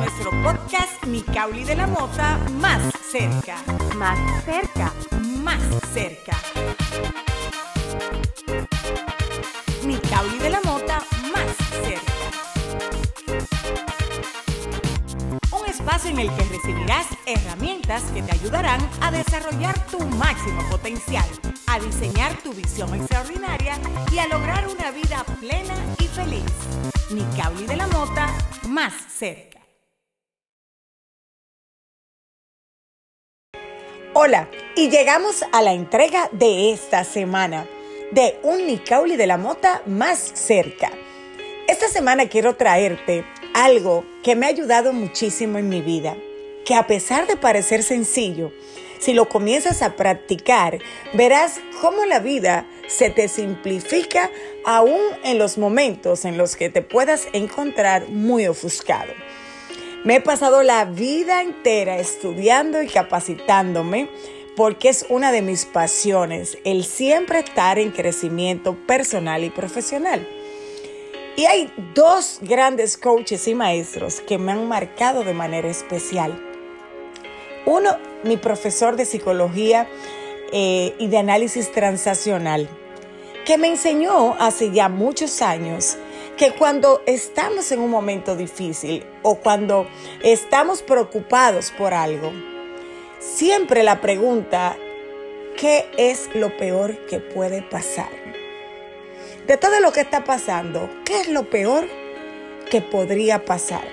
nuestro podcast Nicauli de la Mota más cerca. Más cerca. Más cerca. Nicauli de la Mota más cerca. Un espacio en el que recibirás herramientas que te ayudarán a desarrollar tu máximo potencial, a diseñar tu visión extraordinaria y a lograr una vida plena y feliz. Nicauli de la Mota más cerca. Hola, y llegamos a la entrega de esta semana de un Nicauli de la Mota más cerca. Esta semana quiero traerte algo que me ha ayudado muchísimo en mi vida, que a pesar de parecer sencillo, si lo comienzas a practicar, verás cómo la vida se te simplifica aún en los momentos en los que te puedas encontrar muy ofuscado. Me he pasado la vida entera estudiando y capacitándome porque es una de mis pasiones, el siempre estar en crecimiento personal y profesional. Y hay dos grandes coaches y maestros que me han marcado de manera especial. Uno, mi profesor de psicología eh, y de análisis transaccional, que me enseñó hace ya muchos años que cuando estamos en un momento difícil o cuando estamos preocupados por algo, siempre la pregunta, ¿qué es lo peor que puede pasar? De todo lo que está pasando, ¿qué es lo peor que podría pasar?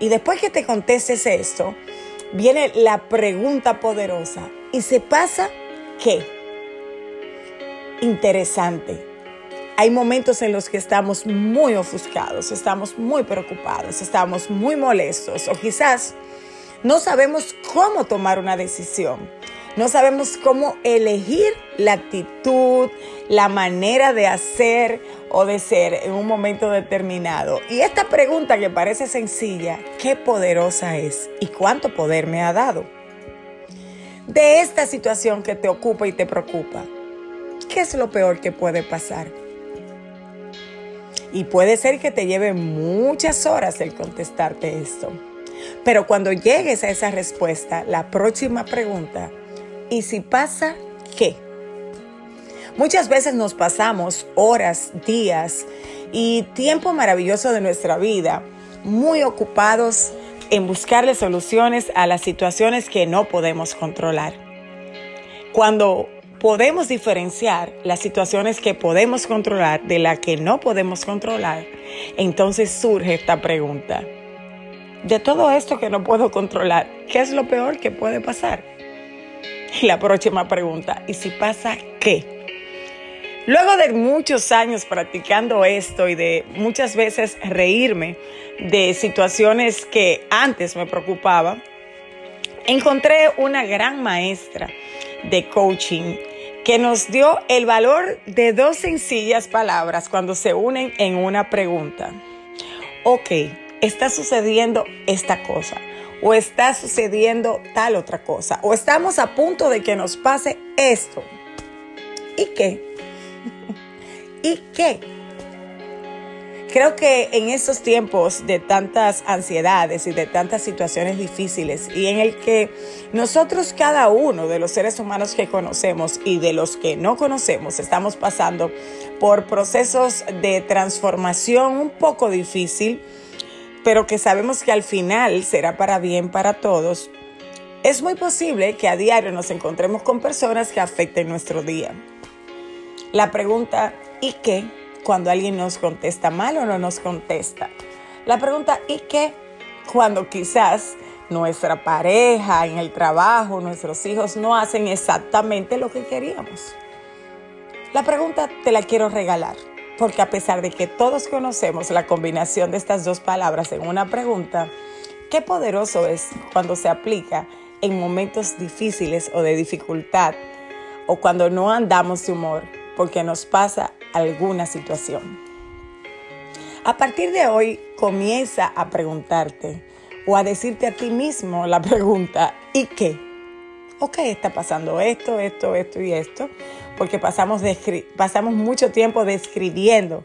Y después que te contestes esto, viene la pregunta poderosa. ¿Y se pasa qué? Interesante. Hay momentos en los que estamos muy ofuscados, estamos muy preocupados, estamos muy molestos o quizás no sabemos cómo tomar una decisión. No sabemos cómo elegir la actitud, la manera de hacer o de ser en un momento determinado. Y esta pregunta que parece sencilla, ¿qué poderosa es y cuánto poder me ha dado? De esta situación que te ocupa y te preocupa, ¿qué es lo peor que puede pasar? Y puede ser que te lleve muchas horas el contestarte esto. Pero cuando llegues a esa respuesta, la próxima pregunta, ¿y si pasa qué? Muchas veces nos pasamos horas, días y tiempo maravilloso de nuestra vida muy ocupados en buscarle soluciones a las situaciones que no podemos controlar. Cuando podemos diferenciar las situaciones que podemos controlar de las que no podemos controlar, entonces surge esta pregunta. De todo esto que no puedo controlar, ¿qué es lo peor que puede pasar? Y la próxima pregunta, ¿y si pasa qué? Luego de muchos años practicando esto y de muchas veces reírme de situaciones que antes me preocupaban, encontré una gran maestra de coaching que nos dio el valor de dos sencillas palabras cuando se unen en una pregunta. Ok, está sucediendo esta cosa o está sucediendo tal otra cosa o estamos a punto de que nos pase esto. ¿Y qué? ¿Y qué? Creo que en estos tiempos de tantas ansiedades y de tantas situaciones difíciles y en el que nosotros cada uno de los seres humanos que conocemos y de los que no conocemos estamos pasando por procesos de transformación un poco difícil, pero que sabemos que al final será para bien para todos, es muy posible que a diario nos encontremos con personas que afecten nuestro día. La pregunta, ¿y qué? Cuando alguien nos contesta mal o no nos contesta. La pregunta, ¿y qué? Cuando quizás nuestra pareja, en el trabajo, nuestros hijos no hacen exactamente lo que queríamos. La pregunta te la quiero regalar, porque a pesar de que todos conocemos la combinación de estas dos palabras en una pregunta, qué poderoso es cuando se aplica en momentos difíciles o de dificultad o cuando no andamos de humor porque nos pasa alguna situación. A partir de hoy comienza a preguntarte o a decirte a ti mismo la pregunta, ¿y qué? Ok, está pasando esto, esto, esto y esto, porque pasamos, pasamos mucho tiempo describiendo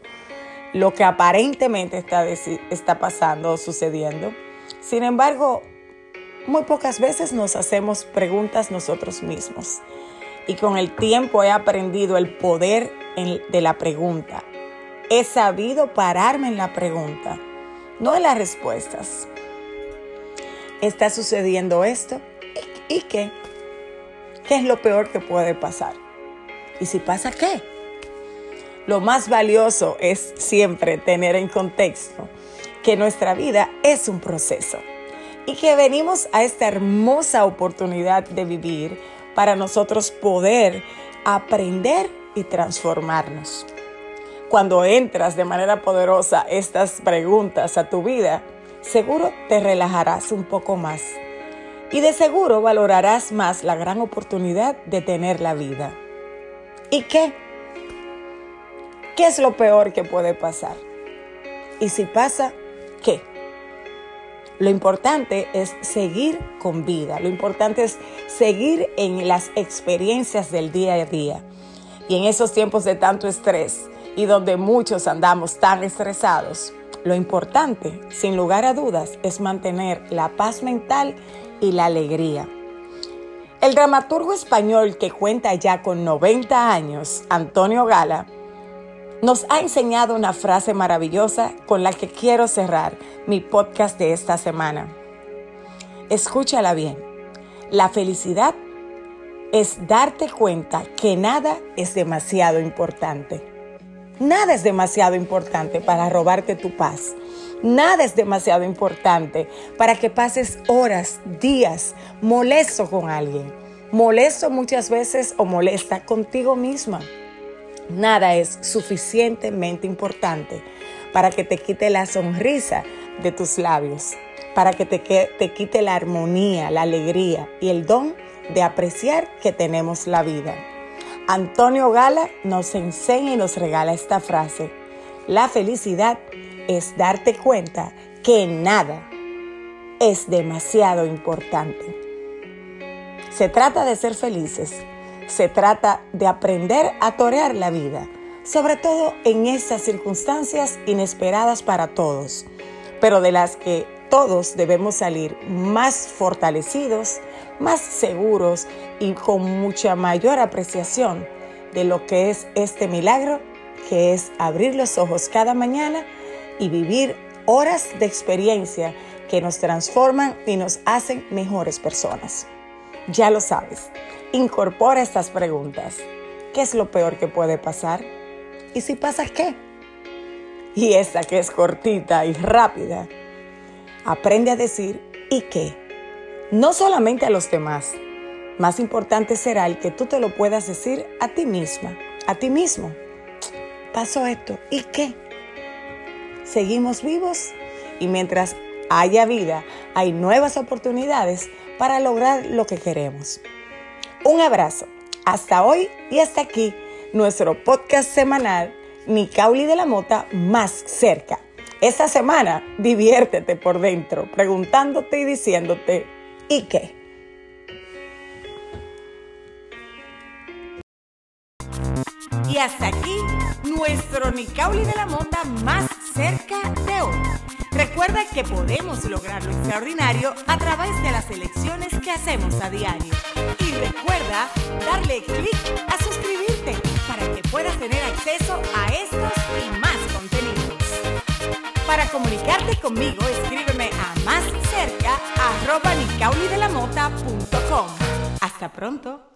lo que aparentemente está, está pasando o sucediendo. Sin embargo, muy pocas veces nos hacemos preguntas nosotros mismos. Y con el tiempo he aprendido el poder de la pregunta. He sabido pararme en la pregunta, no en las respuestas. ¿Está sucediendo esto? ¿Y qué? ¿Qué es lo peor que puede pasar? ¿Y si pasa qué? Lo más valioso es siempre tener en contexto que nuestra vida es un proceso y que venimos a esta hermosa oportunidad de vivir para nosotros poder aprender y transformarnos. Cuando entras de manera poderosa estas preguntas a tu vida, seguro te relajarás un poco más y de seguro valorarás más la gran oportunidad de tener la vida. ¿Y qué? ¿Qué es lo peor que puede pasar? Y si pasa. Lo importante es seguir con vida, lo importante es seguir en las experiencias del día a día. Y en esos tiempos de tanto estrés y donde muchos andamos tan estresados, lo importante, sin lugar a dudas, es mantener la paz mental y la alegría. El dramaturgo español que cuenta ya con 90 años, Antonio Gala, nos ha enseñado una frase maravillosa con la que quiero cerrar mi podcast de esta semana. Escúchala bien. La felicidad es darte cuenta que nada es demasiado importante. Nada es demasiado importante para robarte tu paz. Nada es demasiado importante para que pases horas, días molesto con alguien. Molesto muchas veces o molesta contigo misma. Nada es suficientemente importante para que te quite la sonrisa de tus labios, para que te, te quite la armonía, la alegría y el don de apreciar que tenemos la vida. Antonio Gala nos enseña y nos regala esta frase. La felicidad es darte cuenta que nada es demasiado importante. Se trata de ser felices, se trata de aprender a torear la vida, sobre todo en estas circunstancias inesperadas para todos, pero de las que todos debemos salir más fortalecidos, más seguros y con mucha mayor apreciación de lo que es este milagro, que es abrir los ojos cada mañana y vivir horas de experiencia que nos transforman y nos hacen mejores personas. Ya lo sabes, incorpora estas preguntas. ¿Qué es lo peor que puede pasar? ¿Y si pasa qué? Y esta que es cortita y rápida, aprende a decir ¿y qué? No solamente a los demás. Más importante será el que tú te lo puedas decir a ti misma, a ti mismo. Pasó esto, ¿y qué? seguimos vivos y mientras haya vida, hay nuevas oportunidades para lograr lo que queremos. Un abrazo. Hasta hoy y hasta aquí nuestro podcast semanal Nicauli de la Mota más cerca. Esta semana diviértete por dentro, preguntándote y diciéndote ¿y qué? Y hasta aquí nuestro Nicauli de la Mota más cerca de hoy. Recuerda que podemos lograr lo extraordinario a través de las elecciones que hacemos a diario. Y recuerda darle clic a suscribirte para que puedas tener acceso a estos y más contenidos. Para comunicarte conmigo, escríbeme a más cerca Hasta pronto.